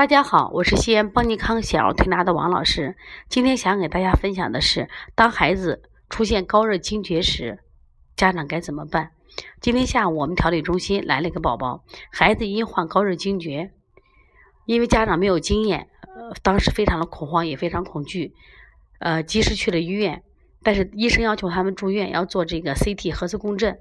大家好，我是西安邦尼康小儿推拿的王老师。今天想给大家分享的是，当孩子出现高热惊厥时，家长该怎么办？今天下午我们调理中心来了一个宝宝，孩子因患高热惊厥，因为家长没有经验，呃，当时非常的恐慌，也非常恐惧，呃，及时去了医院，但是医生要求他们住院，要做这个 CT 核磁共振。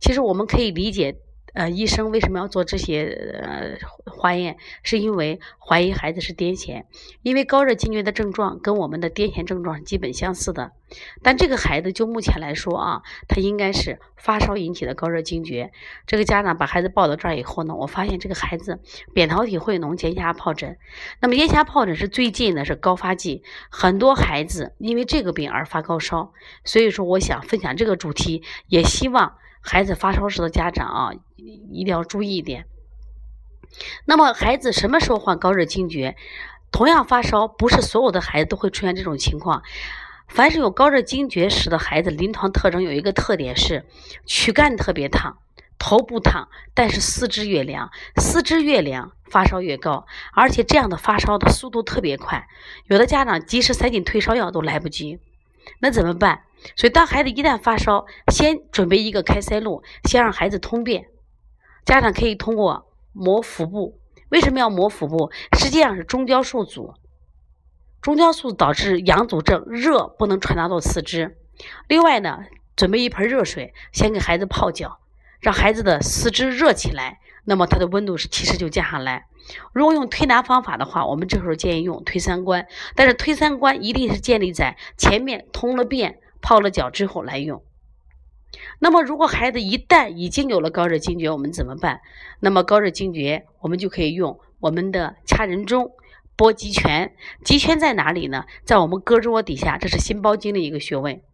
其实我们可以理解。呃，医生为什么要做这些呃化验？是因为怀疑孩子是癫痫，因为高热惊厥的症状跟我们的癫痫症状基本相似的。但这个孩子就目前来说啊，他应该是发烧引起的高热惊厥。这个家长把孩子抱到这儿以后呢，我发现这个孩子扁桃体会脓、结下疱疹。那么咽下疱疹是最近的是高发季，很多孩子因为这个病而发高烧。所以说，我想分享这个主题，也希望。孩子发烧时的家长啊，一定要注意一点。那么，孩子什么时候患高热惊厥？同样发烧，不是所有的孩子都会出现这种情况。凡是有高热惊厥时的孩子，临床特征有一个特点是躯干特别烫，头部烫，但是四肢越凉，四肢越凉，发烧越高，而且这样的发烧的速度特别快，有的家长及时塞进退烧药都来不及。那怎么办？所以，当孩子一旦发烧，先准备一个开塞露，先让孩子通便。家长可以通过磨腹部。为什么要磨腹部？实际上是中焦受阻，中焦素导致阳阻症，热不能传达到四肢。另外呢，准备一盆热水，先给孩子泡脚，让孩子的四肢热起来，那么它的温度是其实就降下来。如果用推拿方法的话，我们这时候建议用推三关，但是推三关一定是建立在前面通了便。泡了脚之后来用。那么，如果孩子一旦已经有了高热惊厥，我们怎么办？那么高热惊厥，我们就可以用我们的掐人中、拨极泉。极泉在哪里呢？在我们胳肢窝底下，这是心包经的一个穴位。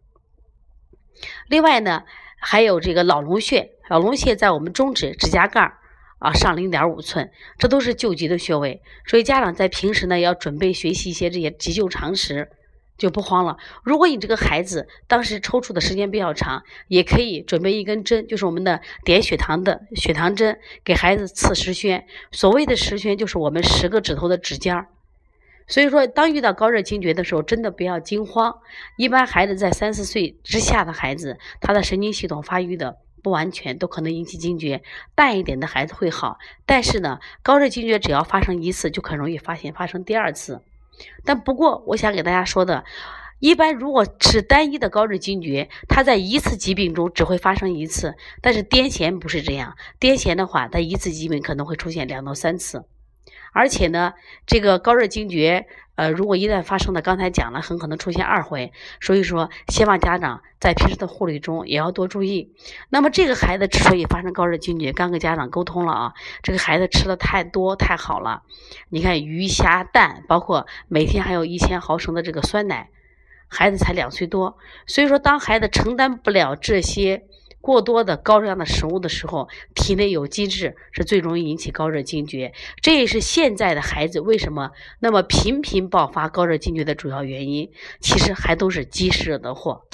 另外呢，还有这个老龙穴，老龙穴在我们中指指甲盖啊上零点五寸，这都是救急的穴位。所以家长在平时呢，要准备学习一些这些急救常识。就不慌了。如果你这个孩子当时抽搐的时间比较长，也可以准备一根针，就是我们的点血糖的血糖针，给孩子刺十宣。所谓的十宣，就是我们十个指头的指尖儿。所以说，当遇到高热惊厥的时候，真的不要惊慌。一般孩子在三四岁之下的孩子，他的神经系统发育的不完全，都可能引起惊厥。淡一点的孩子会好，但是呢，高热惊厥只要发生一次，就很容易发现发生第二次。但不过，我想给大家说的，一般如果是单一的高热惊厥，它在一次疾病中只会发生一次。但是癫痫不是这样，癫痫的话，它一次疾病可能会出现两到三次。而且呢，这个高热惊厥，呃，如果一旦发生的，刚才讲了，很可能出现二回。所以说，希望家长在平时的护理中也要多注意。那么，这个孩子之所以发生高热惊厥，刚跟家长沟通了啊，这个孩子吃的太多太好了。你看鱼虾蛋，包括每天还有一千毫升的这个酸奶，孩子才两岁多，所以说，当孩子承担不了这些。过多的高热量的食物的时候，体内有积滞，是最容易引起高热惊厥。这也是现在的孩子为什么那么频频爆发高热惊厥的主要原因。其实还都是积食惹的祸。